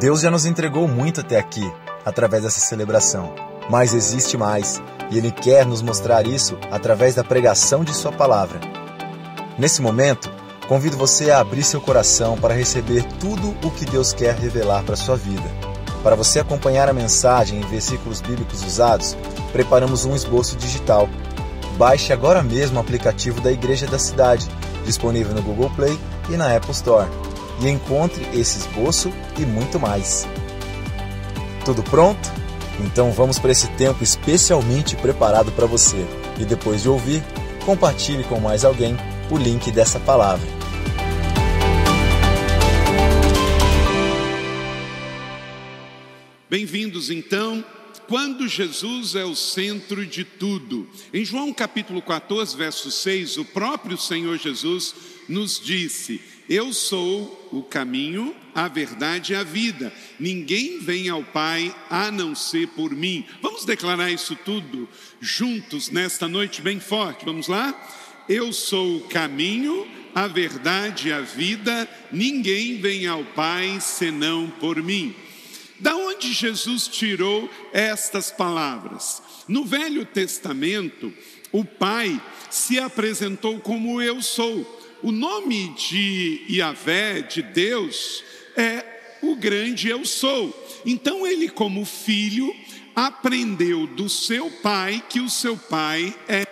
Deus já nos entregou muito até aqui, através dessa celebração. Mas existe mais, e Ele quer nos mostrar isso através da pregação de Sua palavra. Nesse momento, convido você a abrir seu coração para receber tudo o que Deus quer revelar para sua vida. Para você acompanhar a mensagem e versículos bíblicos usados, preparamos um esboço digital. Baixe agora mesmo o aplicativo da Igreja da Cidade, disponível no Google Play e na Apple Store, e encontre esse esboço e muito mais. Tudo pronto? Então vamos para esse tempo especialmente preparado para você. E depois de ouvir, compartilhe com mais alguém o link dessa palavra. Bem-vindos então. Quando Jesus é o centro de tudo. Em João capítulo 14, verso 6, o próprio Senhor Jesus nos disse: Eu sou o caminho, a verdade e a vida. Ninguém vem ao Pai a não ser por mim. Vamos declarar isso tudo juntos nesta noite bem forte. Vamos lá? Eu sou o caminho, a verdade e a vida. Ninguém vem ao Pai senão por mim. Da onde Jesus tirou estas palavras? No Velho Testamento, o Pai se apresentou como eu sou. O nome de Yahvé, de Deus, é o grande eu sou. Então ele, como filho, aprendeu do seu pai que o seu pai é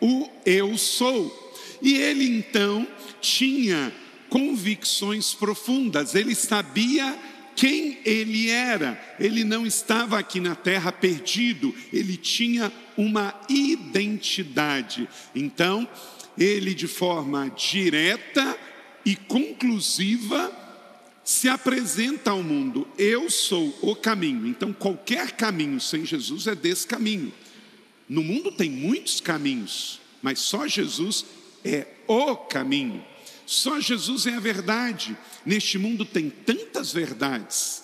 o eu sou. E ele então tinha convicções profundas, ele sabia quem ele era. Ele não estava aqui na terra perdido, ele tinha uma identidade. Então, ele de forma direta e conclusiva se apresenta ao mundo: eu sou o caminho. Então, qualquer caminho sem Jesus é descaminho. No mundo tem muitos caminhos, mas só Jesus é o caminho. Só Jesus é a verdade. Neste mundo tem tantas verdades.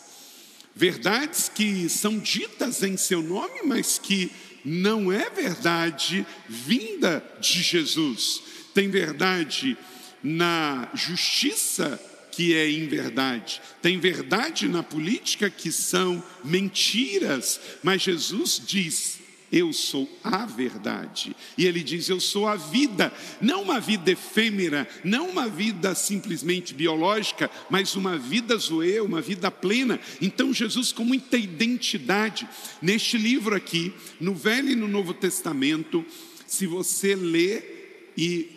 Verdades que são ditas em seu nome, mas que não é verdade vinda de Jesus. Tem verdade na justiça que é inverdade. Tem verdade na política que são mentiras, mas Jesus diz: eu sou a verdade. E ele diz: Eu sou a vida, não uma vida efêmera, não uma vida simplesmente biológica, mas uma vida zoe, uma vida plena. Então, Jesus, com muita identidade, neste livro aqui, no Velho e no Novo Testamento, se você ler e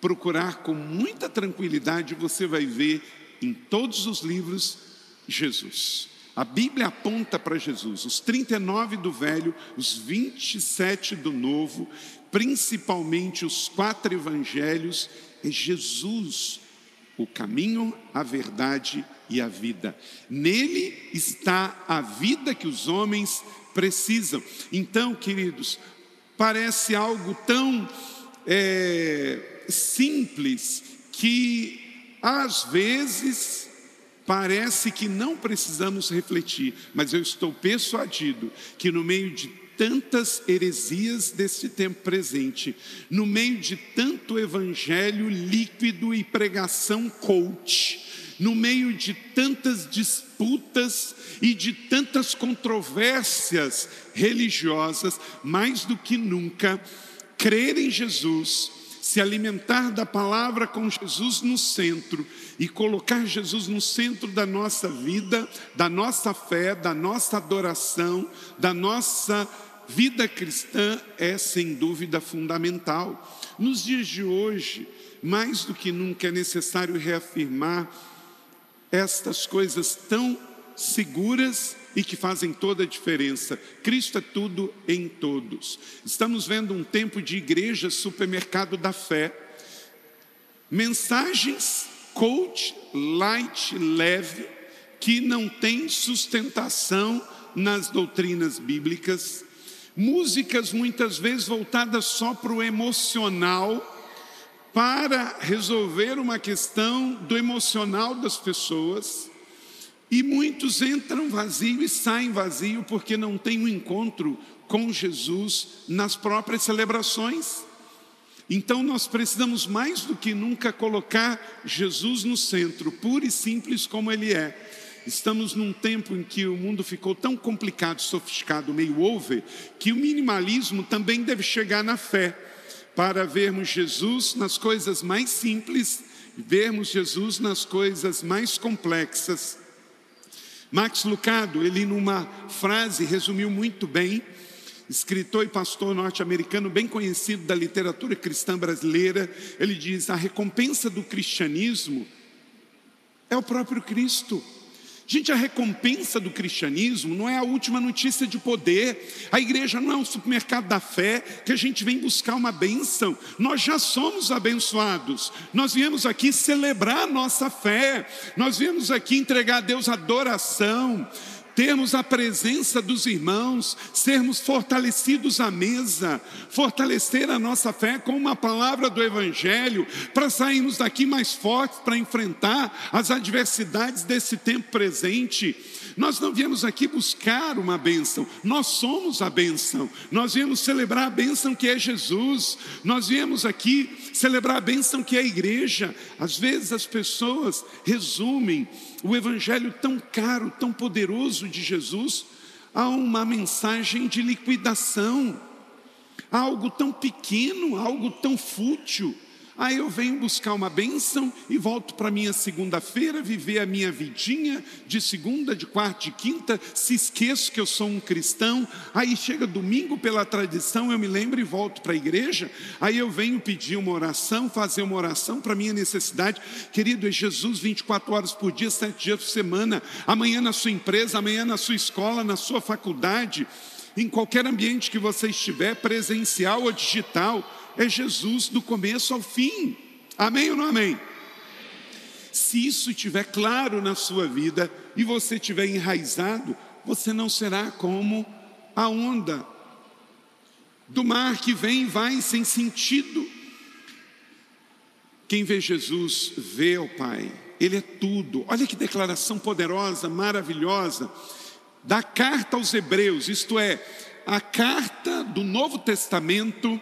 procurar com muita tranquilidade, você vai ver em todos os livros Jesus. A Bíblia aponta para Jesus, os 39 do Velho, os 27 do Novo, principalmente os quatro evangelhos, é Jesus o caminho, a verdade e a vida. Nele está a vida que os homens precisam. Então, queridos, parece algo tão é, simples que às vezes Parece que não precisamos refletir, mas eu estou persuadido que no meio de tantas heresias deste tempo presente, no meio de tanto evangelho líquido e pregação coach, no meio de tantas disputas e de tantas controvérsias religiosas, mais do que nunca, crer em Jesus, se alimentar da palavra com Jesus no centro e colocar Jesus no centro da nossa vida, da nossa fé, da nossa adoração, da nossa vida cristã é sem dúvida fundamental. Nos dias de hoje, mais do que nunca é necessário reafirmar estas coisas tão seguras e que fazem toda a diferença. Cristo é tudo em todos. Estamos vendo um tempo de igreja supermercado da fé. Mensagens coach light, leve, que não tem sustentação nas doutrinas bíblicas, músicas muitas vezes voltadas só para o emocional, para resolver uma questão do emocional das pessoas, e muitos entram vazio e saem vazio porque não tem um encontro com Jesus nas próprias celebrações. Então nós precisamos mais do que nunca colocar Jesus no centro, puro e simples como Ele é. Estamos num tempo em que o mundo ficou tão complicado, sofisticado, meio over, que o minimalismo também deve chegar na fé, para vermos Jesus nas coisas mais simples, vermos Jesus nas coisas mais complexas. Max Lucado, ele numa frase resumiu muito bem escritor e pastor norte-americano bem conhecido da literatura cristã brasileira, ele diz: a recompensa do cristianismo é o próprio Cristo. Gente, a recompensa do cristianismo não é a última notícia de poder. A igreja não é um supermercado da fé que a gente vem buscar uma bênção. Nós já somos abençoados. Nós viemos aqui celebrar a nossa fé. Nós viemos aqui entregar a Deus adoração termos a presença dos irmãos, sermos fortalecidos à mesa, fortalecer a nossa fé com uma palavra do Evangelho, para sairmos daqui mais fortes para enfrentar as adversidades desse tempo presente. Nós não viemos aqui buscar uma bênção, nós somos a bênção. Nós viemos celebrar a bênção que é Jesus. Nós viemos aqui celebrar a bênção que é a igreja. Às vezes as pessoas resumem o evangelho tão caro, tão poderoso de Jesus a uma mensagem de liquidação, a algo tão pequeno, algo tão fútil. Aí eu venho buscar uma bênção e volto para minha segunda-feira, viver a minha vidinha de segunda, de quarta, de quinta, se esqueço que eu sou um cristão. Aí chega domingo pela tradição, eu me lembro e volto para a igreja. Aí eu venho pedir uma oração, fazer uma oração para minha necessidade. Querido, é Jesus 24 horas por dia, sete dias por semana. Amanhã na sua empresa, amanhã na sua escola, na sua faculdade, em qualquer ambiente que você estiver, presencial ou digital é Jesus do começo ao fim. Amém ou não amém? Se isso estiver claro na sua vida e você estiver enraizado, você não será como a onda do mar que vem e vai sem sentido. Quem vê Jesus vê o Pai, Ele é tudo. Olha que declaração poderosa, maravilhosa, da carta aos Hebreus, isto é, a carta do Novo Testamento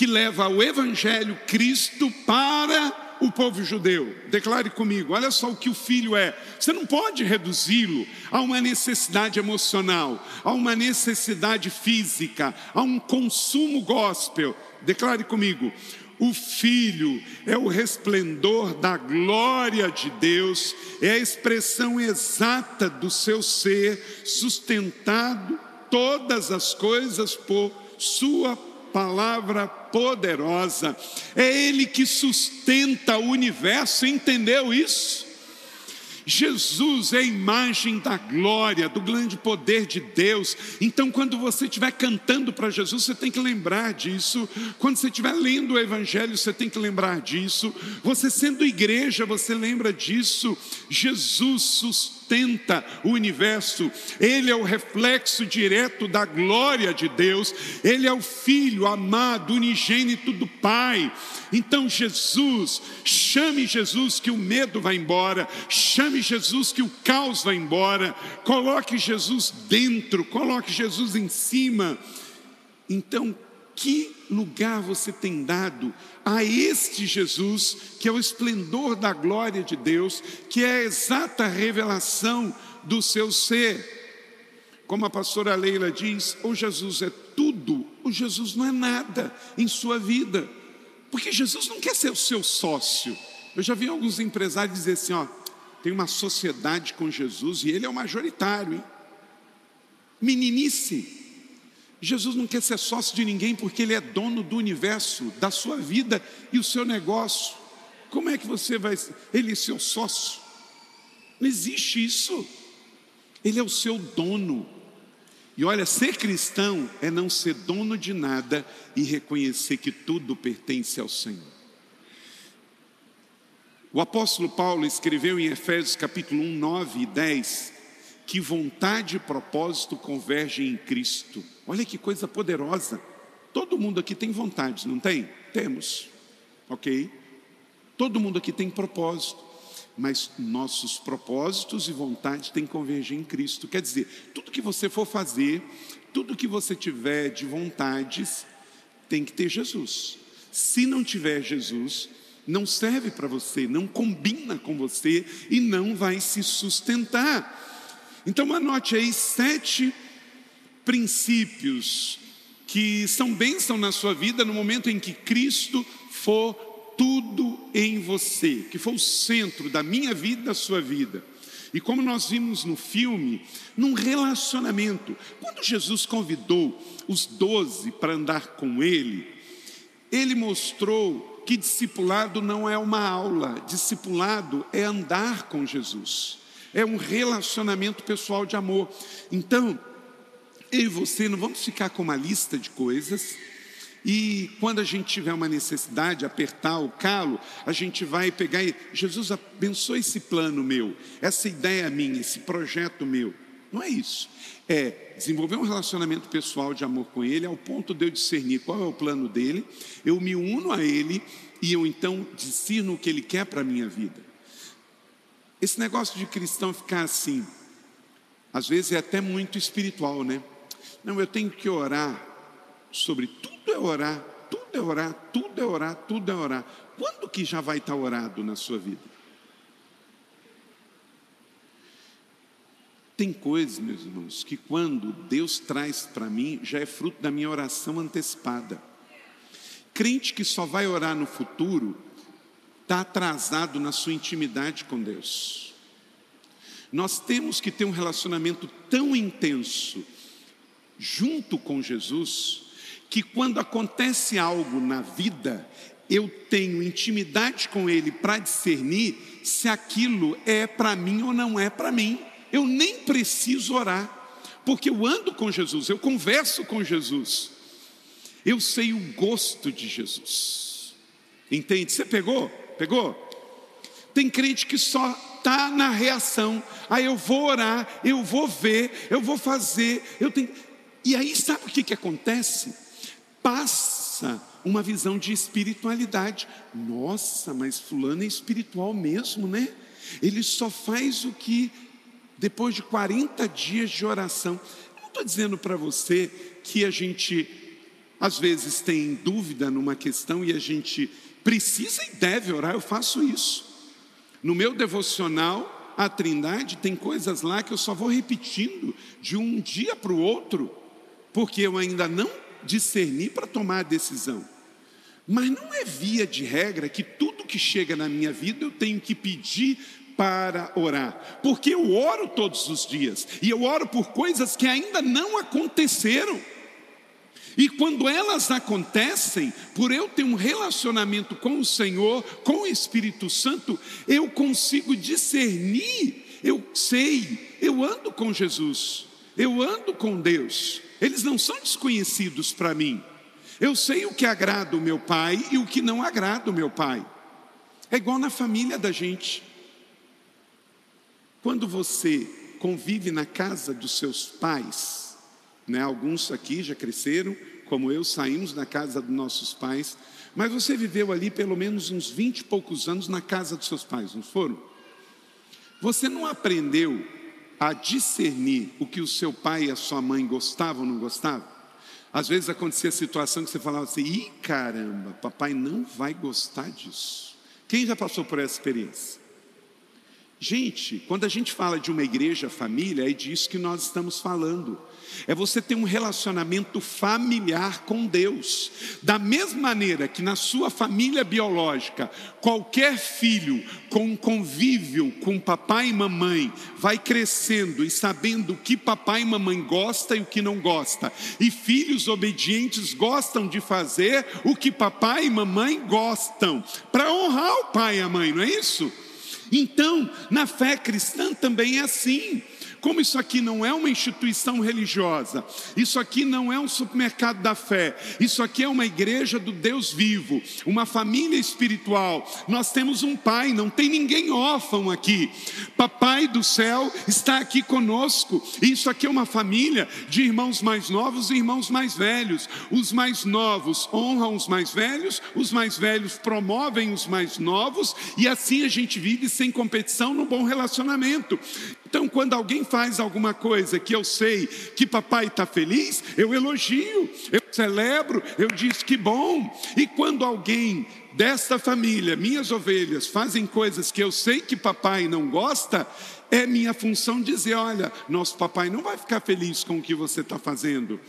que leva ao Evangelho Cristo para o povo judeu. Declare comigo: olha só o que o filho é. Você não pode reduzi-lo a uma necessidade emocional, a uma necessidade física, a um consumo gospel. Declare comigo: o Filho é o resplendor da glória de Deus, é a expressão exata do seu ser, sustentado todas as coisas por Sua palavra poderosa. É Ele que sustenta o universo, entendeu isso? Jesus é a imagem da glória, do grande poder de Deus. Então, quando você estiver cantando para Jesus, você tem que lembrar disso. Quando você estiver lendo o Evangelho, você tem que lembrar disso. Você sendo igreja, você lembra disso. Jesus sustenta o universo, Ele é o reflexo direto da glória de Deus, Ele é o Filho amado, unigênito do Pai. Então, Jesus, chame Jesus que o medo vai embora, chame Jesus que o caos vai embora, coloque Jesus dentro, coloque Jesus em cima. Então, que lugar você tem dado a este Jesus, que é o esplendor da glória de Deus, que é a exata revelação do seu ser? Como a pastora Leila diz, o Jesus é tudo, o Jesus não é nada em sua vida. Porque Jesus não quer ser o seu sócio. Eu já vi alguns empresários dizer assim: ó, tem uma sociedade com Jesus e ele é o majoritário, hein? Meninice. Jesus não quer ser sócio de ninguém porque ele é dono do universo, da sua vida e o seu negócio. Como é que você vai. Ele é seu sócio? Não existe isso. Ele é o seu dono. E olha, ser cristão é não ser dono de nada e reconhecer que tudo pertence ao Senhor. O apóstolo Paulo escreveu em Efésios capítulo 1, 9 e 10 que vontade e propósito convergem em Cristo. Olha que coisa poderosa. Todo mundo aqui tem vontade, não tem? Temos. OK? Todo mundo aqui tem propósito mas nossos propósitos e vontades têm que convergir em Cristo. Quer dizer, tudo que você for fazer, tudo que você tiver de vontades, tem que ter Jesus. Se não tiver Jesus, não serve para você, não combina com você e não vai se sustentar. Então, anote aí sete princípios que são bênção na sua vida no momento em que Cristo for tudo em você, que for o centro da minha vida da sua vida. E como nós vimos no filme, num relacionamento, quando Jesus convidou os doze para andar com ele, ele mostrou que discipulado não é uma aula, discipulado é andar com Jesus, é um relacionamento pessoal de amor. Então, eu e você não vamos ficar com uma lista de coisas e quando a gente tiver uma necessidade, apertar o calo, a gente vai pegar e Jesus abençoa esse plano meu, essa ideia minha, esse projeto meu. Não é isso. É desenvolver um relacionamento pessoal de amor com Ele, ao ponto de eu discernir qual é o plano dele, eu me uno a Ele e eu então discerno o que Ele quer para a minha vida. Esse negócio de cristão ficar assim, às vezes é até muito espiritual, né? Não, eu tenho que orar sobre tudo é orar, tudo é orar, tudo é orar, tudo é orar. Quando que já vai estar orado na sua vida? Tem coisas, meus irmãos, que quando Deus traz para mim, já é fruto da minha oração antecipada. Crente que só vai orar no futuro, está atrasado na sua intimidade com Deus. Nós temos que ter um relacionamento tão intenso junto com Jesus, que quando acontece algo na vida, eu tenho intimidade com Ele para discernir se aquilo é para mim ou não é para mim. Eu nem preciso orar, porque eu ando com Jesus, eu converso com Jesus, eu sei o gosto de Jesus. Entende? Você pegou? Pegou? Tem crente que só está na reação. Aí eu vou orar, eu vou ver, eu vou fazer, eu tenho. E aí sabe o que, que acontece? passa uma visão de espiritualidade. Nossa, mas fulano é espiritual mesmo, né? Ele só faz o que depois de 40 dias de oração. Não estou dizendo para você que a gente às vezes tem dúvida numa questão e a gente precisa e deve orar, eu faço isso. No meu devocional, a Trindade tem coisas lá que eu só vou repetindo de um dia para o outro, porque eu ainda não discernir para tomar a decisão. Mas não é via de regra que tudo que chega na minha vida eu tenho que pedir para orar, porque eu oro todos os dias e eu oro por coisas que ainda não aconteceram. E quando elas acontecem, por eu ter um relacionamento com o Senhor, com o Espírito Santo, eu consigo discernir, eu sei, eu ando com Jesus, eu ando com Deus, eles não são desconhecidos para mim. Eu sei o que agrada o meu pai e o que não agrada o meu pai. É igual na família da gente. Quando você convive na casa dos seus pais, né, alguns aqui já cresceram, como eu, saímos da casa dos nossos pais, mas você viveu ali pelo menos uns vinte e poucos anos na casa dos seus pais, não foram? Você não aprendeu a discernir o que o seu pai e a sua mãe gostavam ou não gostavam? Às vezes acontecia a situação que você falava assim: ih, caramba, papai não vai gostar disso. Quem já passou por essa experiência? Gente, quando a gente fala de uma igreja família, é disso que nós estamos falando é você ter um relacionamento familiar com Deus. Da mesma maneira que na sua família biológica, qualquer filho com convívio com papai e mamãe vai crescendo e sabendo o que papai e mamãe gosta e o que não gosta. E filhos obedientes gostam de fazer o que papai e mamãe gostam, para honrar o pai e a mãe, não é isso? Então, na fé cristã também é assim. Como isso aqui não é uma instituição religiosa, isso aqui não é um supermercado da fé, isso aqui é uma igreja do Deus vivo, uma família espiritual. Nós temos um pai, não tem ninguém órfão aqui. Papai do céu está aqui conosco. Isso aqui é uma família de irmãos mais novos e irmãos mais velhos. Os mais novos honram os mais velhos, os mais velhos promovem os mais novos, e assim a gente vive sem competição no bom relacionamento. Então, quando alguém faz alguma coisa que eu sei que papai está feliz, eu elogio, eu celebro, eu digo que bom. E quando alguém desta família, minhas ovelhas, fazem coisas que eu sei que papai não gosta, é minha função dizer: olha, nosso papai não vai ficar feliz com o que você está fazendo.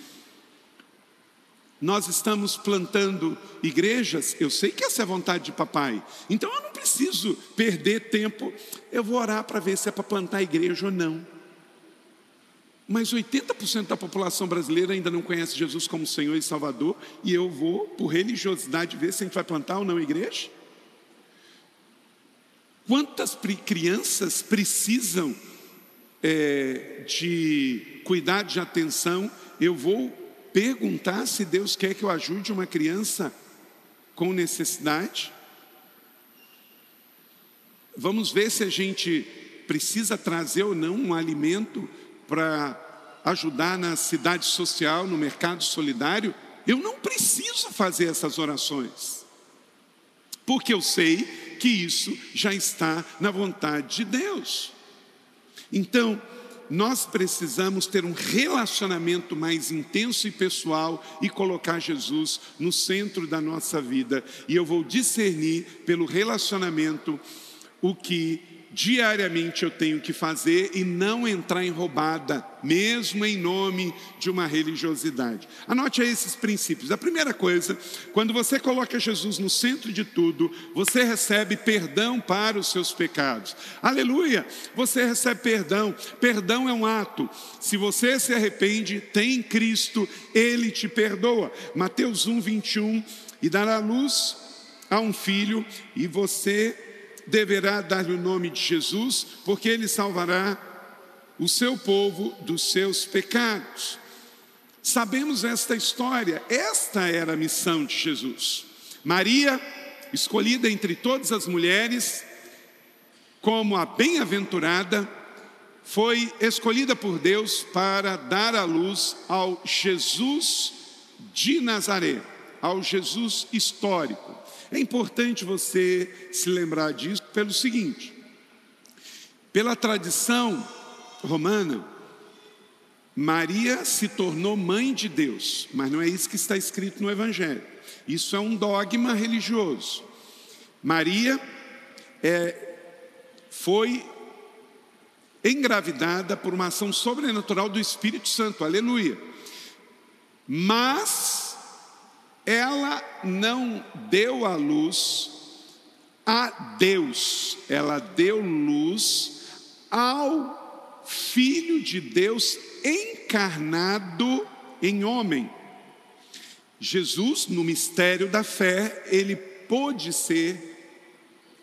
Nós estamos plantando igrejas, eu sei que essa é a vontade de papai, então eu não preciso perder tempo, eu vou orar para ver se é para plantar igreja ou não. Mas 80% da população brasileira ainda não conhece Jesus como Senhor e Salvador, e eu vou, por religiosidade, ver se a gente vai plantar ou não igreja? Quantas crianças precisam é, de cuidado de atenção? Eu vou perguntar se Deus quer que eu ajude uma criança com necessidade? Vamos ver se a gente precisa trazer ou não um alimento para ajudar na cidade social, no mercado solidário. Eu não preciso fazer essas orações, porque eu sei que isso já está na vontade de Deus. Então, nós precisamos ter um relacionamento mais intenso e pessoal e colocar Jesus no centro da nossa vida. E eu vou discernir pelo relacionamento o que diariamente eu tenho que fazer e não entrar em roubada, mesmo em nome de uma religiosidade. Anote aí esses princípios. A primeira coisa, quando você coloca Jesus no centro de tudo, você recebe perdão para os seus pecados. Aleluia! Você recebe perdão. Perdão é um ato. Se você se arrepende, tem Cristo, ele te perdoa. Mateus 1, 21. E dará luz a um filho, e você deverá dar-lhe o nome de Jesus, porque ele salvará o seu povo dos seus pecados. Sabemos esta história, esta era a missão de Jesus. Maria, escolhida entre todas as mulheres, como a bem-aventurada, foi escolhida por Deus para dar a luz ao Jesus de Nazaré, ao Jesus histórico. É importante você se lembrar disso pelo seguinte: pela tradição romana, Maria se tornou mãe de Deus, mas não é isso que está escrito no Evangelho. Isso é um dogma religioso. Maria é, foi engravidada por uma ação sobrenatural do Espírito Santo, aleluia. Mas ela não deu a luz a Deus, ela deu luz ao Filho de Deus encarnado em homem. Jesus, no mistério da fé, ele pôde ser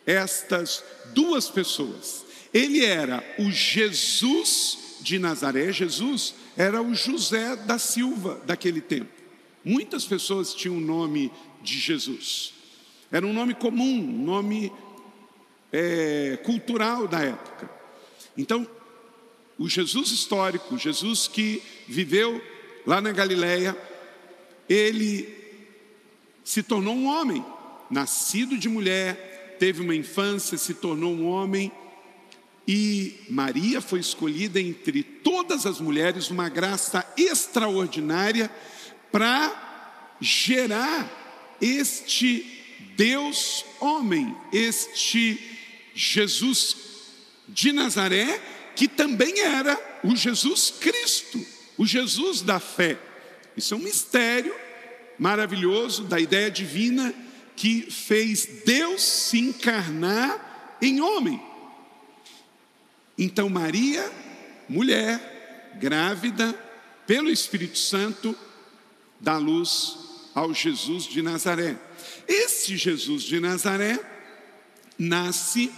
estas duas pessoas. Ele era o Jesus de Nazaré, Jesus era o José da Silva daquele tempo. Muitas pessoas tinham o nome de Jesus. Era um nome comum, um nome é, cultural da época. Então, o Jesus histórico, o Jesus que viveu lá na Galileia, ele se tornou um homem, nascido de mulher, teve uma infância, se tornou um homem, e Maria foi escolhida entre todas as mulheres, uma graça extraordinária para gerar este Deus homem, este Jesus de Nazaré, que também era o Jesus Cristo, o Jesus da fé. Isso é um mistério maravilhoso da ideia divina que fez Deus se encarnar em homem. Então, Maria, mulher, grávida, pelo Espírito Santo, dá luz ao Jesus de Nazaré. Esse Jesus de Nazaré nasce,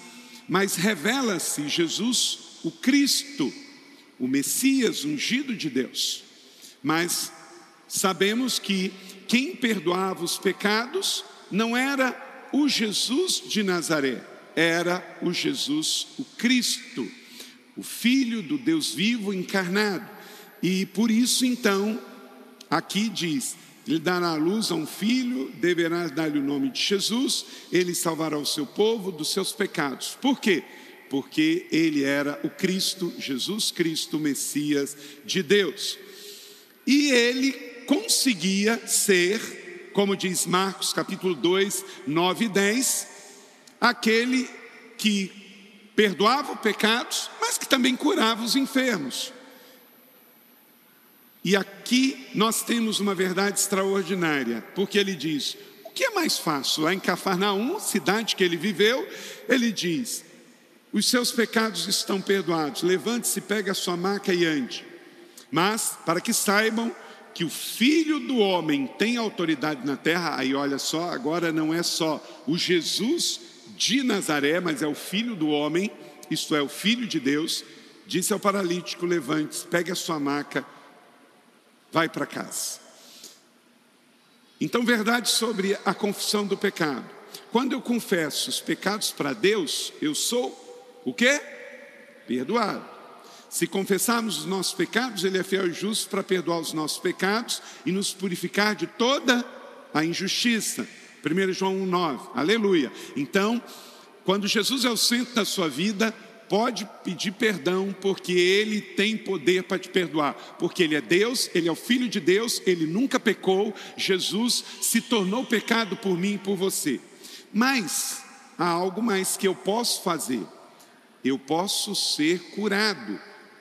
mas revela-se Jesus, o Cristo, o Messias ungido de Deus. Mas sabemos que quem perdoava os pecados não era o Jesus de Nazaré, era o Jesus, o Cristo, o Filho do Deus vivo encarnado. E por isso então Aqui diz: Ele dará a luz a um filho, deverá dar-lhe o nome de Jesus, ele salvará o seu povo dos seus pecados. Por quê? Porque ele era o Cristo, Jesus Cristo, Messias de Deus. E ele conseguia ser, como diz Marcos capítulo 2, 9 e 10, aquele que perdoava pecados, mas que também curava os enfermos. E aqui nós temos uma verdade extraordinária, porque ele diz: o que é mais fácil? Lá em Cafarnaum, cidade que ele viveu, ele diz: os seus pecados estão perdoados, levante-se, pegue a sua maca e ande. Mas, para que saibam que o filho do homem tem autoridade na terra, aí olha só, agora não é só o Jesus de Nazaré, mas é o filho do homem, isto é, o filho de Deus, disse ao paralítico: levante-se, pegue a sua maca vai para casa. Então, verdade sobre a confissão do pecado. Quando eu confesso os pecados para Deus, eu sou o quê? Perdoado. Se confessarmos os nossos pecados, Ele é fiel e justo para perdoar os nossos pecados e nos purificar de toda a injustiça. 1 João 1,9. Aleluia. Então, quando Jesus é o centro da sua vida, pode pedir perdão, porque Ele tem poder para te perdoar, porque Ele é Deus, Ele é o Filho de Deus, Ele nunca pecou, Jesus se tornou pecado por mim e por você. Mas há algo mais que eu posso fazer, eu posso ser curado,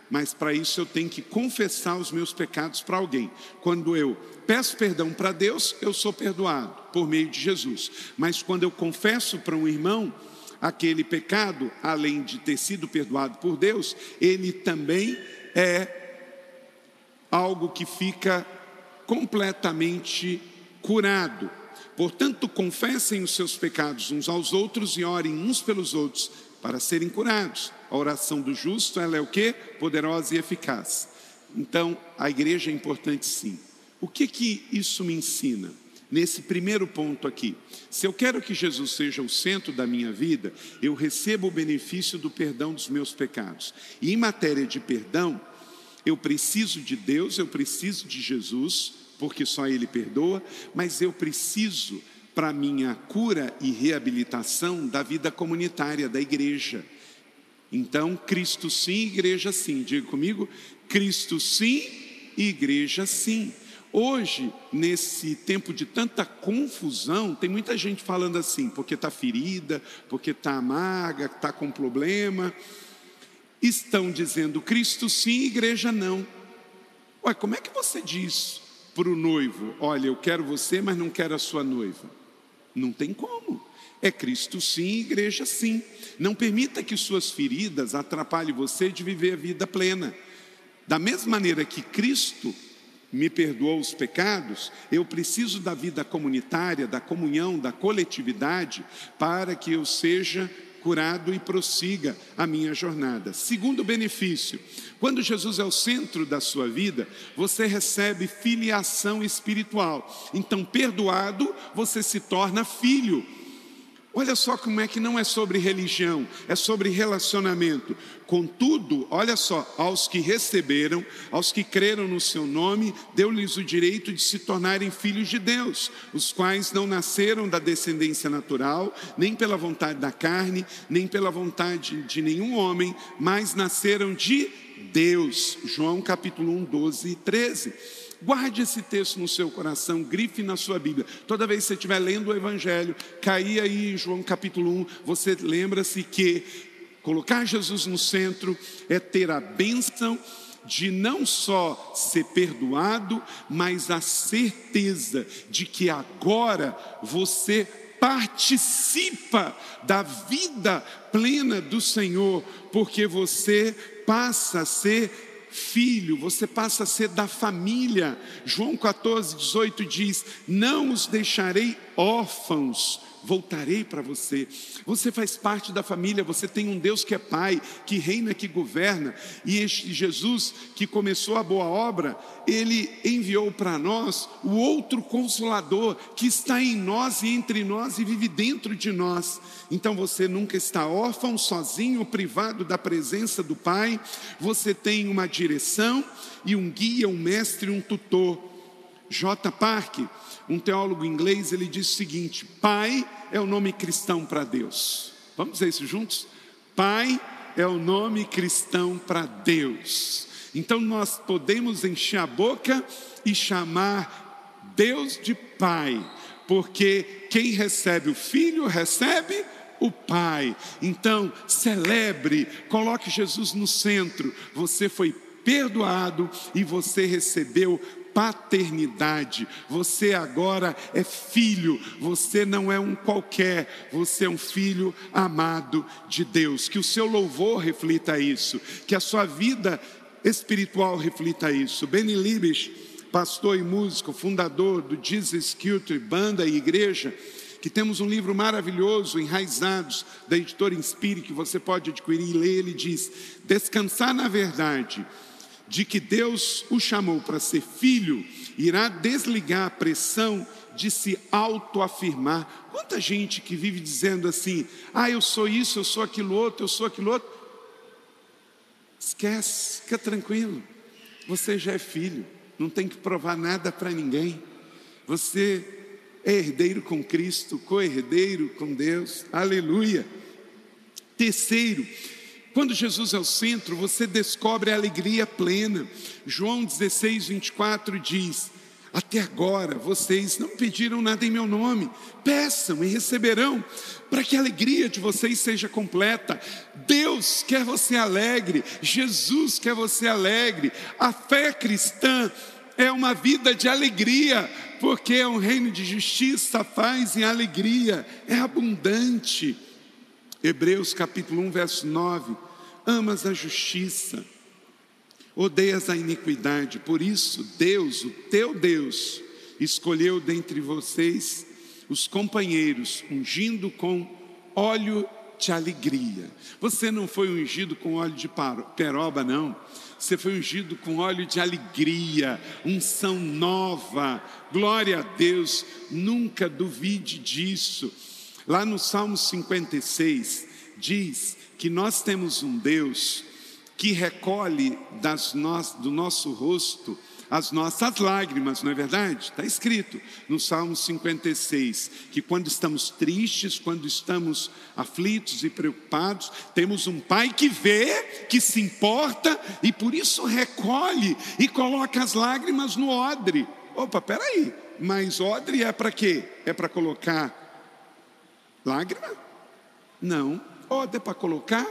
mas para isso eu tenho que confessar os meus pecados para alguém. Quando eu peço perdão para Deus, eu sou perdoado por meio de Jesus, mas quando eu confesso para um irmão, aquele pecado, além de ter sido perdoado por Deus, ele também é algo que fica completamente curado. Portanto, confessem os seus pecados uns aos outros e orem uns pelos outros para serem curados. A oração do justo, ela é o que? Poderosa e eficaz. Então, a igreja é importante sim. O que que isso me ensina? Nesse primeiro ponto aqui. Se eu quero que Jesus seja o centro da minha vida, eu recebo o benefício do perdão dos meus pecados. E em matéria de perdão, eu preciso de Deus, eu preciso de Jesus, porque só Ele perdoa, mas eu preciso, para minha cura e reabilitação, da vida comunitária, da igreja. Então, Cristo sim, igreja sim. Diga comigo: Cristo sim, igreja sim. Hoje, nesse tempo de tanta confusão, tem muita gente falando assim, porque está ferida, porque está amarga, está com problema. Estão dizendo Cristo sim, igreja não. Ué, como é que você diz para o noivo: Olha, eu quero você, mas não quero a sua noiva? Não tem como. É Cristo sim, igreja sim. Não permita que suas feridas atrapalhem você de viver a vida plena. Da mesma maneira que Cristo me perdoou os pecados, eu preciso da vida comunitária, da comunhão, da coletividade, para que eu seja curado e prossiga a minha jornada. Segundo benefício, quando Jesus é o centro da sua vida, você recebe filiação espiritual. Então, perdoado, você se torna filho. Olha só como é que não é sobre religião, é sobre relacionamento. Contudo, olha só, aos que receberam, aos que creram no seu nome, deu-lhes o direito de se tornarem filhos de Deus, os quais não nasceram da descendência natural, nem pela vontade da carne, nem pela vontade de nenhum homem, mas nasceram de Deus. João capítulo 1, 12 e 13. Guarde esse texto no seu coração, grife na sua Bíblia. Toda vez que você estiver lendo o Evangelho, cair aí em João capítulo 1, você lembra-se que colocar Jesus no centro é ter a bênção de não só ser perdoado, mas a certeza de que agora você participa da vida plena do Senhor, porque você passa a ser filho, você passa a ser da família. João 14, 18 diz: Não os deixarei órfãos, voltarei para você. Você faz parte da família, você tem um Deus que é Pai, que reina, que governa, e este Jesus que começou a boa obra, ele enviou para nós o outro consolador que está em nós e entre nós e vive dentro de nós. Então você nunca está órfão, sozinho, privado da presença do Pai, você tem uma direção e um guia, um mestre, um tutor. J. Park, um teólogo inglês, ele diz o seguinte: Pai é o nome cristão para Deus. Vamos dizer isso juntos? Pai é o nome cristão para Deus. Então nós podemos encher a boca e chamar Deus de Pai, porque quem recebe o Filho recebe o Pai. Então, celebre, coloque Jesus no centro. Você foi perdoado e você recebeu paternidade. Você agora é filho, você não é um qualquer, você é um filho amado de Deus. Que o seu louvor reflita isso, que a sua vida espiritual reflita isso. Benny Libes, pastor e músico, fundador do Jesus Culture, banda e igreja, que temos um livro maravilhoso, Enraizados, da editora Inspire, que você pode adquirir e ler. Ele diz: Descansar na verdade de que Deus o chamou para ser filho, irá desligar a pressão de se autoafirmar. Quanta gente que vive dizendo assim: ah, eu sou isso, eu sou aquilo outro, eu sou aquilo outro. Esquece, fica tranquilo. Você já é filho, não tem que provar nada para ninguém. Você é herdeiro com Cristo, co-herdeiro com Deus. Aleluia. Terceiro, quando Jesus é o centro, você descobre a alegria plena. João 16, 24 diz: Até agora vocês não pediram nada em meu nome, peçam e receberão, para que a alegria de vocês seja completa. Deus quer você alegre, Jesus quer você alegre. A fé cristã é uma vida de alegria, porque é um reino de justiça, paz e alegria, é abundante. Hebreus capítulo 1, verso 9: Amas a justiça, odeias a iniquidade, por isso Deus, o teu Deus, escolheu dentre vocês os companheiros, ungindo com óleo de alegria. Você não foi ungido com óleo de peroba, não. Você foi ungido com óleo de alegria, unção nova. Glória a Deus, nunca duvide disso. Lá no Salmo 56 diz que nós temos um Deus que recolhe no, do nosso rosto as nossas lágrimas, não é verdade? Está escrito no Salmo 56 que quando estamos tristes, quando estamos aflitos e preocupados, temos um Pai que vê, que se importa e por isso recolhe e coloca as lágrimas no odre. Opa, peraí, mas odre é para quê? É para colocar lágrima? Não, odre é para colocar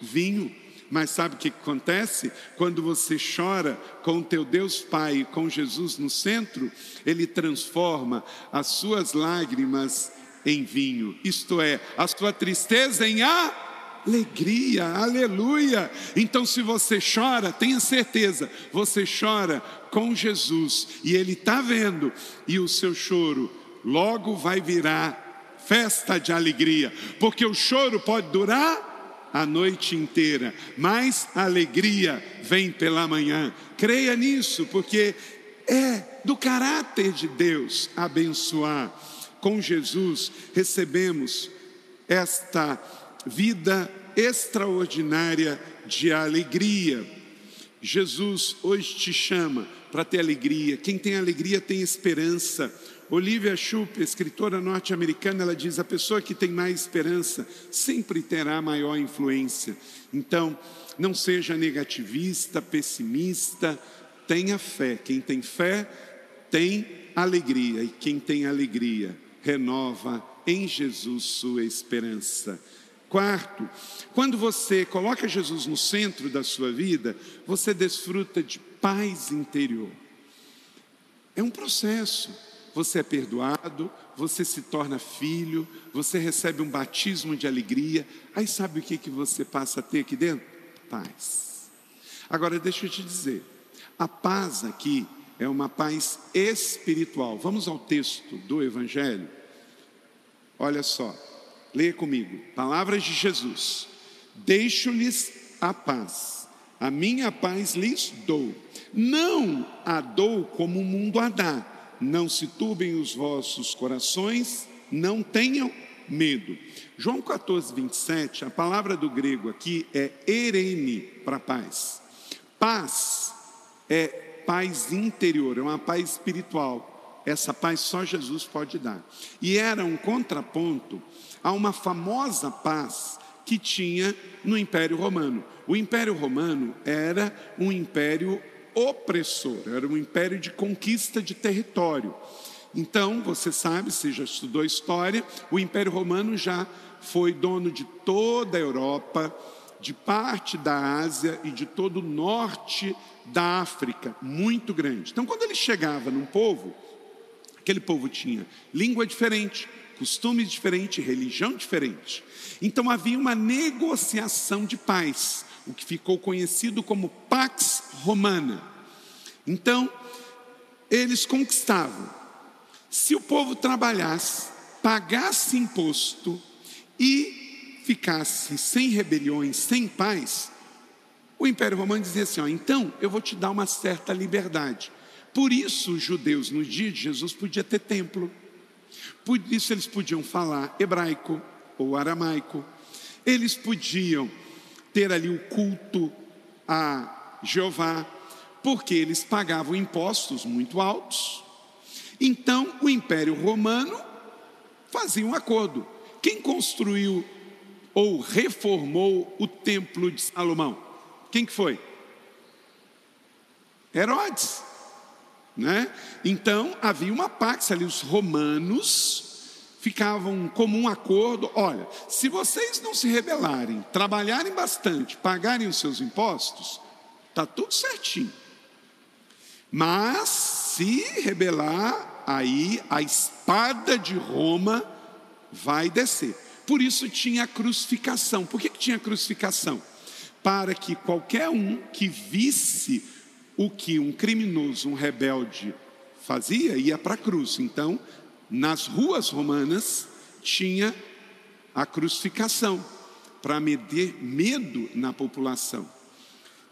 vinho. Mas sabe o que acontece? Quando você chora com o teu Deus Pai, com Jesus no centro, Ele transforma as suas lágrimas em vinho, isto é, a sua tristeza em alegria, aleluia. Então, se você chora, tenha certeza, você chora com Jesus e Ele está vendo, e o seu choro logo vai virar festa de alegria, porque o choro pode durar a noite inteira, mas a alegria vem pela manhã. Creia nisso, porque é do caráter de Deus abençoar. Com Jesus recebemos esta vida extraordinária de alegria. Jesus hoje te chama para ter alegria. Quem tem alegria tem esperança. Olivia Shoup, escritora norte-americana, ela diz: a pessoa que tem mais esperança sempre terá maior influência. Então, não seja negativista, pessimista, tenha fé. Quem tem fé tem alegria, e quem tem alegria renova em Jesus sua esperança. Quarto, quando você coloca Jesus no centro da sua vida, você desfruta de paz interior. É um processo você é perdoado, você se torna filho, você recebe um batismo de alegria. Aí sabe o que, que você passa a ter aqui dentro? Paz. Agora deixa eu te dizer, a paz aqui é uma paz espiritual. Vamos ao texto do Evangelho. Olha só, leia comigo. Palavras de Jesus: Deixo-lhes a paz, a minha paz lhes dou. Não a dou como o mundo a dá não se turbem os vossos corações, não tenham medo. João 14, 27, a palavra do grego aqui é erene para paz. Paz é paz interior, é uma paz espiritual. Essa paz só Jesus pode dar. E era um contraponto a uma famosa paz que tinha no Império Romano. O Império Romano era um império opressor, era um império de conquista de território. Então, você sabe, se já estudou história, o Império Romano já foi dono de toda a Europa, de parte da Ásia e de todo o norte da África, muito grande. Então, quando ele chegava num povo, aquele povo tinha língua diferente, costumes diferentes, religião diferente. Então havia uma negociação de paz, o que ficou conhecido como Pax Romana. Então, eles conquistavam. Se o povo trabalhasse, pagasse imposto e ficasse sem rebeliões, sem paz, o Império Romano dizia assim: ó, então eu vou te dar uma certa liberdade. Por isso, os judeus, no dia de Jesus, podiam ter templo. Por isso, eles podiam falar hebraico ou aramaico. Eles podiam ter ali o culto a Jeová, porque eles pagavam impostos muito altos. Então, o Império Romano fazia um acordo. Quem construiu ou reformou o Templo de Salomão? Quem que foi? Herodes. Né? Então havia uma pax ali, os romanos ficavam como um acordo: olha, se vocês não se rebelarem, trabalharem bastante, pagarem os seus impostos, está tudo certinho. Mas se rebelar, aí a espada de Roma vai descer. Por isso tinha a crucificação. Por que, que tinha a crucificação? Para que qualquer um que visse o que um criminoso, um rebelde fazia, ia para a cruz. Então, nas ruas romanas tinha a crucificação para meter medo na população.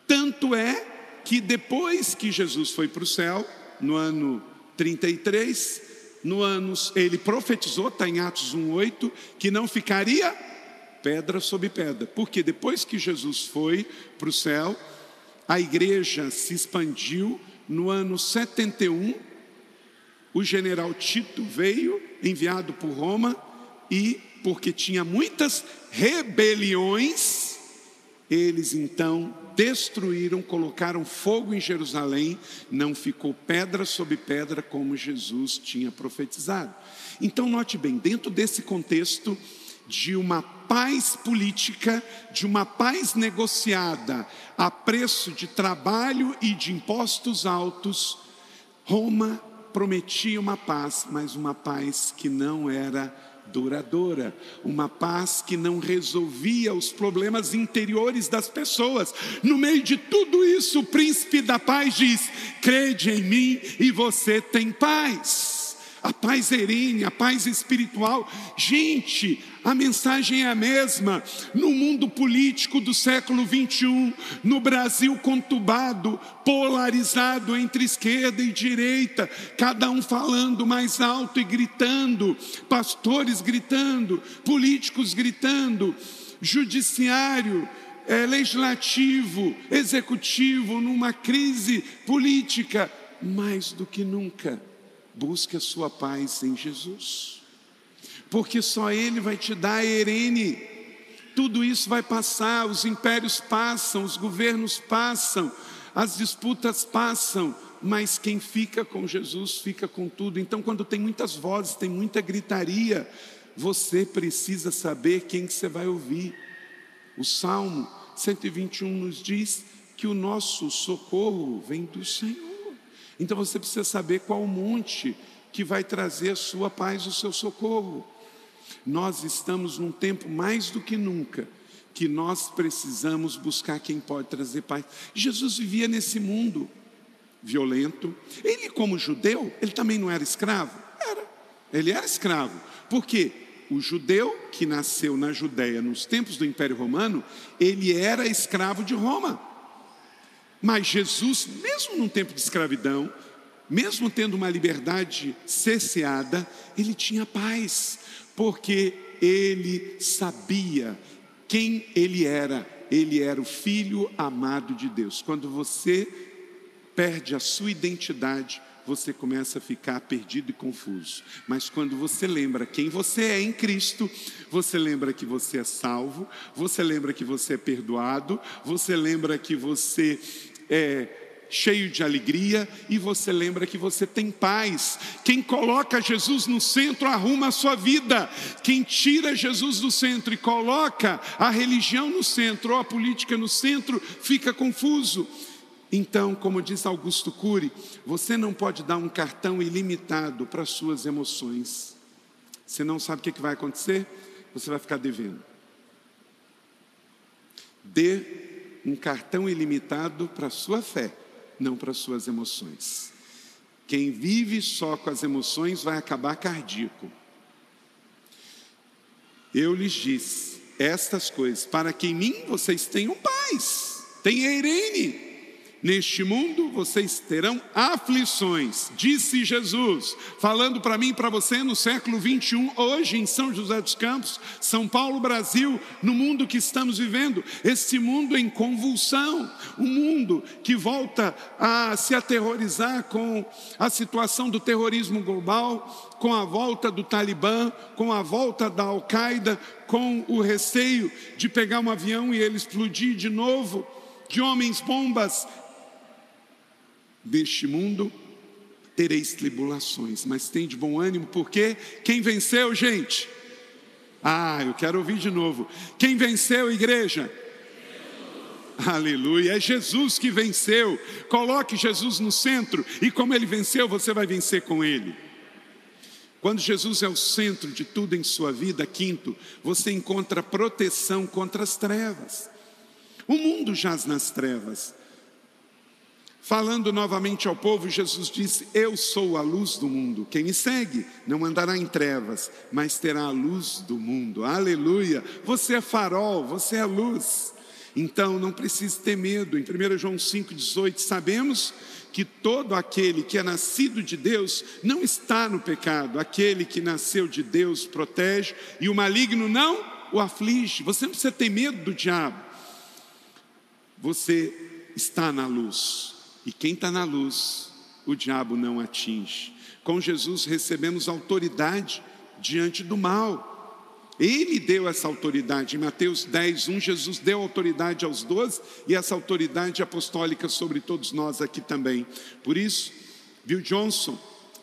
Tanto é que depois que Jesus foi para o céu, no ano 33, no ano, ele profetizou, está em Atos 1,8, que não ficaria pedra sobre pedra, porque depois que Jesus foi para o céu, a igreja se expandiu. No ano 71, o general Tito veio, enviado por Roma, e porque tinha muitas rebeliões, eles então destruíram, colocaram fogo em Jerusalém, não ficou pedra sobre pedra como Jesus tinha profetizado. Então, note bem, dentro desse contexto, de uma paz política, de uma paz negociada a preço de trabalho e de impostos altos, Roma prometia uma paz, mas uma paz que não era duradoura, uma paz que não resolvia os problemas interiores das pessoas. No meio de tudo isso, o príncipe da paz diz: crede em mim e você tem paz a paz erene, a paz espiritual. Gente, a mensagem é a mesma. No mundo político do século 21, no Brasil conturbado, polarizado entre esquerda e direita, cada um falando mais alto e gritando, pastores gritando, políticos gritando, judiciário. É, legislativo, executivo, numa crise política, mais do que nunca Busque a sua paz em Jesus, porque só Ele vai te dar a Erene. Tudo isso vai passar, os impérios passam, os governos passam, as disputas passam, mas quem fica com Jesus fica com tudo. Então, quando tem muitas vozes, tem muita gritaria, você precisa saber quem que você vai ouvir. O Salmo 121 nos diz que o nosso socorro vem do Senhor. Então você precisa saber qual monte que vai trazer a sua paz, o seu socorro. Nós estamos num tempo mais do que nunca que nós precisamos buscar quem pode trazer paz. Jesus vivia nesse mundo violento. Ele, como judeu, ele também não era escravo? Era. Ele era escravo. Por quê? O judeu que nasceu na Judéia nos tempos do Império Romano, ele era escravo de Roma. Mas Jesus, mesmo num tempo de escravidão, mesmo tendo uma liberdade cesseada, ele tinha paz, porque ele sabia quem ele era. Ele era o filho amado de Deus. Quando você perde a sua identidade, você começa a ficar perdido e confuso. Mas quando você lembra quem você é em Cristo, você lembra que você é salvo, você lembra que você é perdoado, você lembra que você é cheio de alegria e você lembra que você tem paz. Quem coloca Jesus no centro arruma a sua vida. Quem tira Jesus do centro e coloca a religião no centro ou a política no centro fica confuso. Então, como diz Augusto Cury, você não pode dar um cartão ilimitado para suas emoções. Você não sabe o que vai acontecer? Você vai ficar devendo. Dê um cartão ilimitado para sua fé não para suas emoções. Quem vive só com as emoções vai acabar cardíaco. Eu lhes disse estas coisas para que em mim vocês tenham paz. Tem Irene, Neste mundo vocês terão aflições, disse Jesus, falando para mim e para você no século 21, hoje em São José dos Campos, São Paulo, Brasil, no mundo que estamos vivendo, esse mundo em convulsão, um mundo que volta a se aterrorizar com a situação do terrorismo global, com a volta do Talibã, com a volta da Al-Qaeda, com o receio de pegar um avião e ele explodir de novo, de homens bombas deste mundo tereis tribulações, mas tem de bom ânimo, porque quem venceu, gente? Ah, eu quero ouvir de novo. Quem venceu, igreja? Aleluia, é Jesus que venceu. Coloque Jesus no centro e como ele venceu, você vai vencer com ele. Quando Jesus é o centro de tudo em sua vida, quinto, você encontra proteção contra as trevas. O mundo jaz nas trevas, Falando novamente ao povo, Jesus disse: Eu sou a luz do mundo. Quem me segue não andará em trevas, mas terá a luz do mundo. Aleluia! Você é farol, você é luz. Então não precisa ter medo. Em 1 João 5,18, sabemos que todo aquele que é nascido de Deus não está no pecado. Aquele que nasceu de Deus protege e o maligno não o aflige. Você não precisa ter medo do diabo. Você está na luz. E quem está na luz, o diabo não atinge. Com Jesus recebemos autoridade diante do mal. Ele deu essa autoridade. Em Mateus 10, 1, Jesus deu autoridade aos doze e essa autoridade apostólica sobre todos nós aqui também. Por isso, Bill Johnson,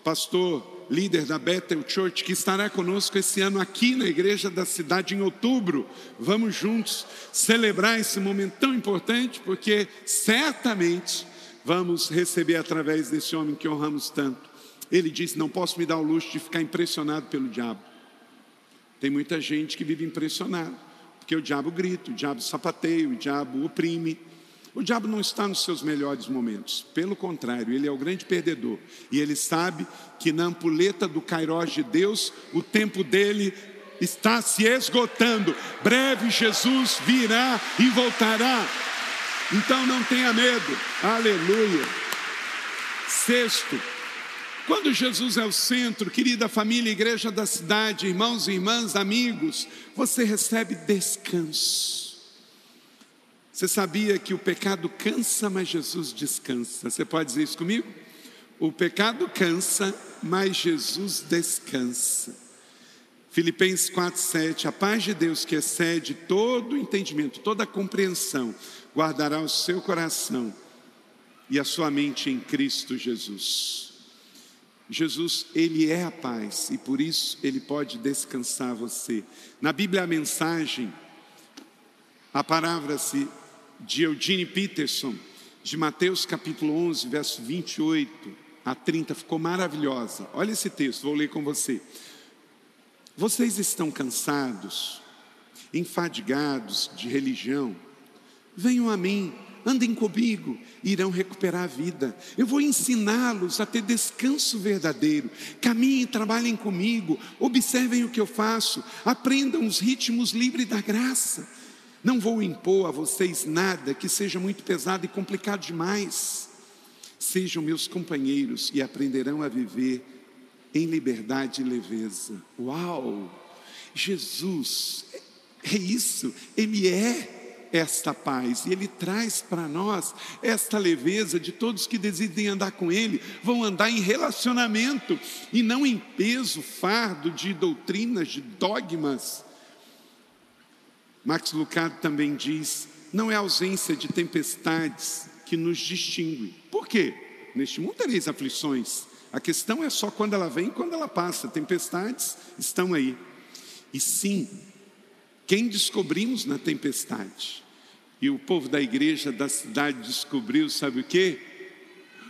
pastor, líder da Bethel Church, que estará conosco esse ano aqui na igreja da cidade em outubro. Vamos juntos celebrar esse momento tão importante, porque certamente vamos receber através desse homem que honramos tanto. Ele disse: Não posso me dar o luxo de ficar impressionado pelo diabo. Tem muita gente que vive impressionado, porque o diabo grita, o diabo sapateia, o diabo oprime. O diabo não está nos seus melhores momentos, pelo contrário, ele é o grande perdedor. E ele sabe que na ampulheta do Cairós de Deus, o tempo dele está se esgotando. Breve Jesus virá e voltará. Então não tenha medo. Aleluia. Sexto, quando Jesus é o centro, querida família, igreja da cidade, irmãos e irmãs, amigos, você recebe descanso. Você sabia que o pecado cansa, mas Jesus descansa. Você pode dizer isso comigo? O pecado cansa, mas Jesus descansa. Filipenses 4:7 A paz de Deus que excede todo entendimento, toda compreensão, guardará o seu coração e a sua mente em Cristo Jesus. Jesus, Ele é a paz e por isso Ele pode descansar você. Na Bíblia, a mensagem, a palavra-se de Eugene Peterson, de Mateus capítulo 11, verso 28 a 30, ficou maravilhosa. Olha esse texto, vou ler com você. Vocês estão cansados, enfadigados de religião, Venham a mim, andem comigo, irão recuperar a vida. Eu vou ensiná-los a ter descanso verdadeiro. Caminhem, trabalhem comigo, observem o que eu faço, aprendam os ritmos livres da graça. Não vou impor a vocês nada que seja muito pesado e complicado demais. Sejam meus companheiros e aprenderão a viver em liberdade e leveza. Uau! Jesus, é isso, Ele é esta paz. E Ele traz para nós esta leveza de todos que decidem andar com Ele, vão andar em relacionamento e não em peso, fardo de doutrinas, de dogmas. Max Lucado também diz: não é a ausência de tempestades que nos distingue. Por quê? Neste mundo tereis aflições. A questão é só quando ela vem e quando ela passa. Tempestades estão aí. E sim, quem descobrimos na tempestade? E o povo da igreja da cidade descobriu, sabe o que?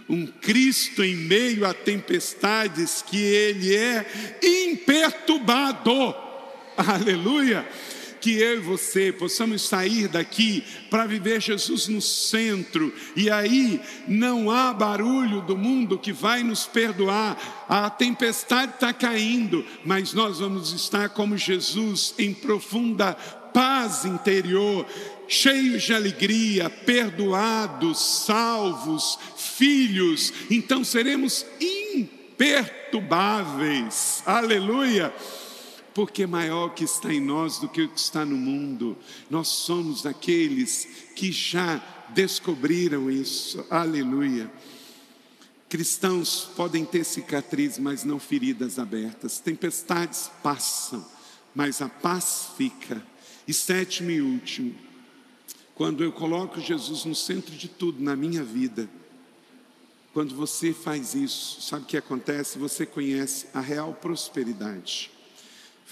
Um Cristo em meio a tempestades que ele é imperturbado. Aleluia! Que eu e você possamos sair daqui para viver Jesus no centro, e aí não há barulho do mundo que vai nos perdoar, a tempestade está caindo, mas nós vamos estar como Jesus em profunda paz interior, cheios de alegria, perdoados, salvos, filhos, então seremos imperturbáveis, aleluia porque maior que está em nós do que o que está no mundo. Nós somos aqueles que já descobriram isso. Aleluia. Cristãos podem ter cicatrizes, mas não feridas abertas. Tempestades passam, mas a paz fica. E sétimo e último, quando eu coloco Jesus no centro de tudo na minha vida, quando você faz isso, sabe o que acontece? Você conhece a real prosperidade.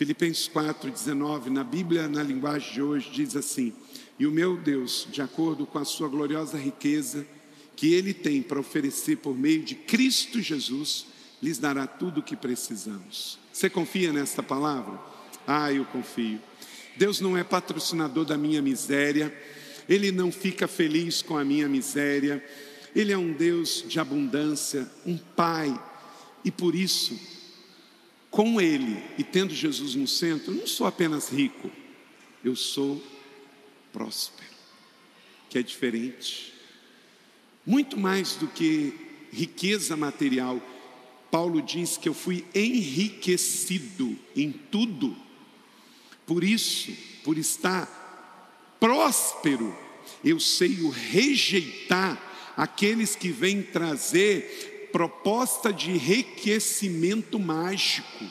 Filipenses 4,19, na Bíblia, na linguagem de hoje, diz assim: E o meu Deus, de acordo com a sua gloriosa riqueza, que Ele tem para oferecer por meio de Cristo Jesus, lhes dará tudo o que precisamos. Você confia nesta palavra? Ah, eu confio. Deus não é patrocinador da minha miséria, Ele não fica feliz com a minha miséria, Ele é um Deus de abundância, um Pai, e por isso com Ele e tendo Jesus no centro, não sou apenas rico, eu sou próspero, que é diferente. Muito mais do que riqueza material, Paulo diz que eu fui enriquecido em tudo. Por isso, por estar próspero, eu sei o rejeitar aqueles que vêm trazer proposta de enriquecimento mágico.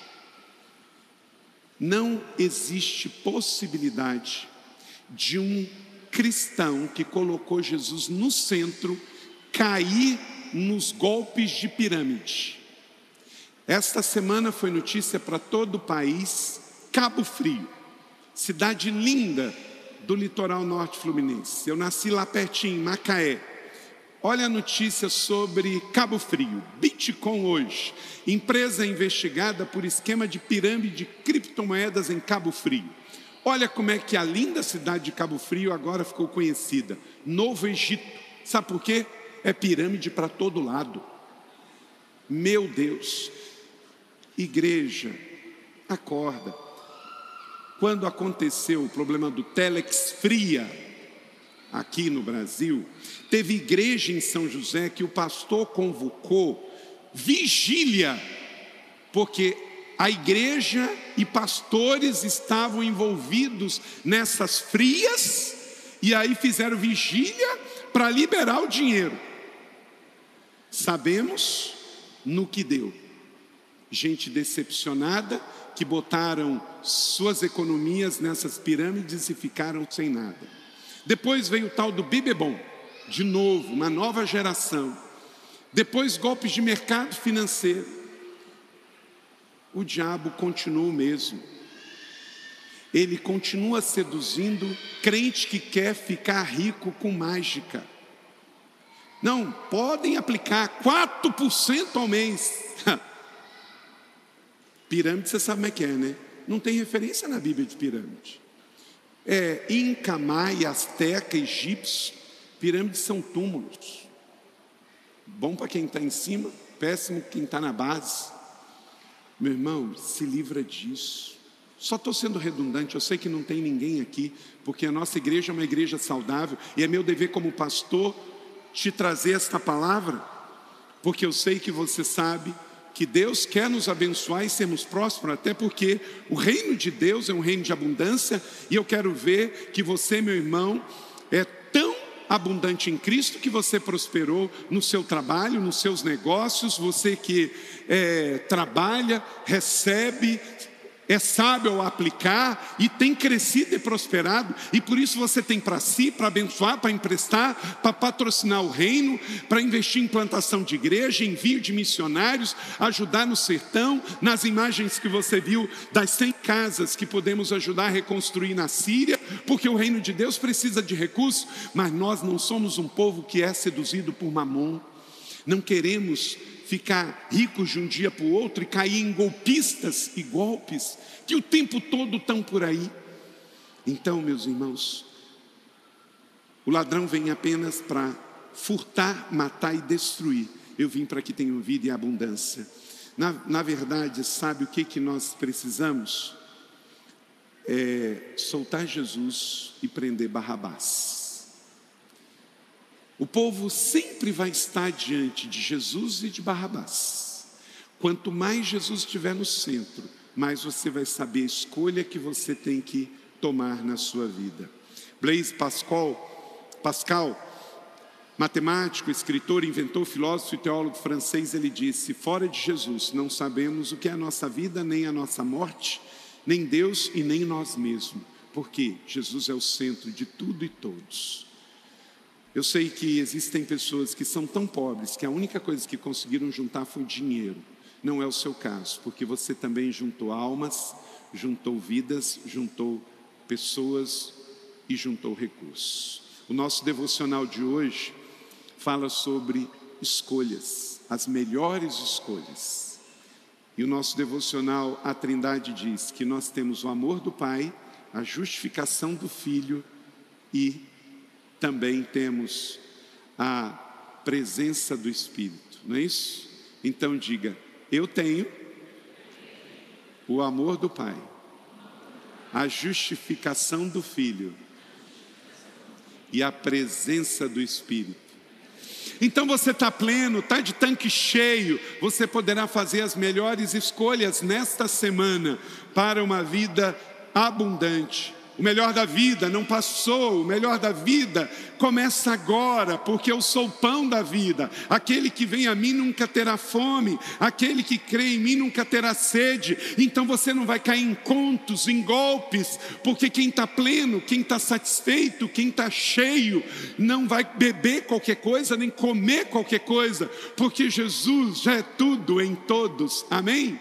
Não existe possibilidade de um cristão que colocou Jesus no centro cair nos golpes de pirâmide. Esta semana foi notícia para todo o país, Cabo Frio, cidade linda do litoral norte fluminense. Eu nasci lá pertinho, em Macaé. Olha a notícia sobre Cabo Frio, Bitcoin hoje, empresa investigada por esquema de pirâmide de criptomoedas em Cabo Frio. Olha como é que a linda cidade de Cabo Frio agora ficou conhecida, Novo Egito. Sabe por quê? É pirâmide para todo lado. Meu Deus, igreja, acorda. Quando aconteceu o problema do Telex Fria, aqui no Brasil, teve igreja em São José que o pastor convocou vigília, porque a igreja e pastores estavam envolvidos nessas frias, e aí fizeram vigília para liberar o dinheiro. Sabemos no que deu. Gente decepcionada que botaram suas economias nessas pirâmides e ficaram sem nada. Depois veio o tal do Bibebom, de novo, uma nova geração. Depois golpes de mercado financeiro. O diabo continua o mesmo. Ele continua seduzindo crente que quer ficar rico com mágica. Não, podem aplicar 4% ao mês. pirâmide, você sabe como é que é, né? Não tem referência na Bíblia de pirâmide é, Inca, Maia, Azteca, egípcio, pirâmides são túmulos. Bom para quem está em cima, péssimo quem está na base. Meu irmão, se livra disso. Só estou sendo redundante, eu sei que não tem ninguém aqui, porque a nossa igreja é uma igreja saudável e é meu dever como pastor te trazer esta palavra, porque eu sei que você sabe que Deus quer nos abençoar e sermos prósperos, até porque o reino de Deus é um reino de abundância, e eu quero ver que você, meu irmão, é tão abundante em Cristo que você prosperou no seu trabalho, nos seus negócios, você que é, trabalha, recebe, é sábio ao aplicar e tem crescido e prosperado, e por isso você tem para si, para abençoar, para emprestar, para patrocinar o reino, para investir em plantação de igreja, envio de missionários, ajudar no sertão, nas imagens que você viu das 100 casas que podemos ajudar a reconstruir na Síria, porque o reino de Deus precisa de recursos, mas nós não somos um povo que é seduzido por mamon, não queremos ficar ricos de um dia para o outro e cair em golpistas e golpes que o tempo todo estão por aí. Então, meus irmãos, o ladrão vem apenas para furtar, matar e destruir. Eu vim para que tenham vida e abundância. Na, na verdade, sabe o que, que nós precisamos? É soltar Jesus e prender Barrabás. O povo sempre vai estar diante de Jesus e de Barrabás. Quanto mais Jesus estiver no centro, mais você vai saber a escolha que você tem que tomar na sua vida. Blaise Pascal, Pascal, matemático, escritor, inventor, filósofo e teólogo francês, ele disse: Fora de Jesus não sabemos o que é a nossa vida, nem a nossa morte, nem Deus e nem nós mesmos, porque Jesus é o centro de tudo e todos. Eu sei que existem pessoas que são tão pobres que a única coisa que conseguiram juntar foi dinheiro. Não é o seu caso, porque você também juntou almas, juntou vidas, juntou pessoas e juntou recursos. O nosso devocional de hoje fala sobre escolhas, as melhores escolhas. E o nosso devocional, a Trindade diz que nós temos o amor do Pai, a justificação do Filho e também temos a presença do Espírito, não é isso? Então diga: Eu tenho o amor do Pai, a justificação do Filho e a presença do Espírito. Então você está pleno, está de tanque cheio, você poderá fazer as melhores escolhas nesta semana para uma vida abundante o melhor da vida não passou, o melhor da vida começa agora, porque eu sou o pão da vida. Aquele que vem a mim nunca terá fome, aquele que crê em mim nunca terá sede. Então você não vai cair em contos, em golpes, porque quem está pleno, quem está satisfeito, quem está cheio, não vai beber qualquer coisa, nem comer qualquer coisa, porque Jesus já é tudo em todos. Amém?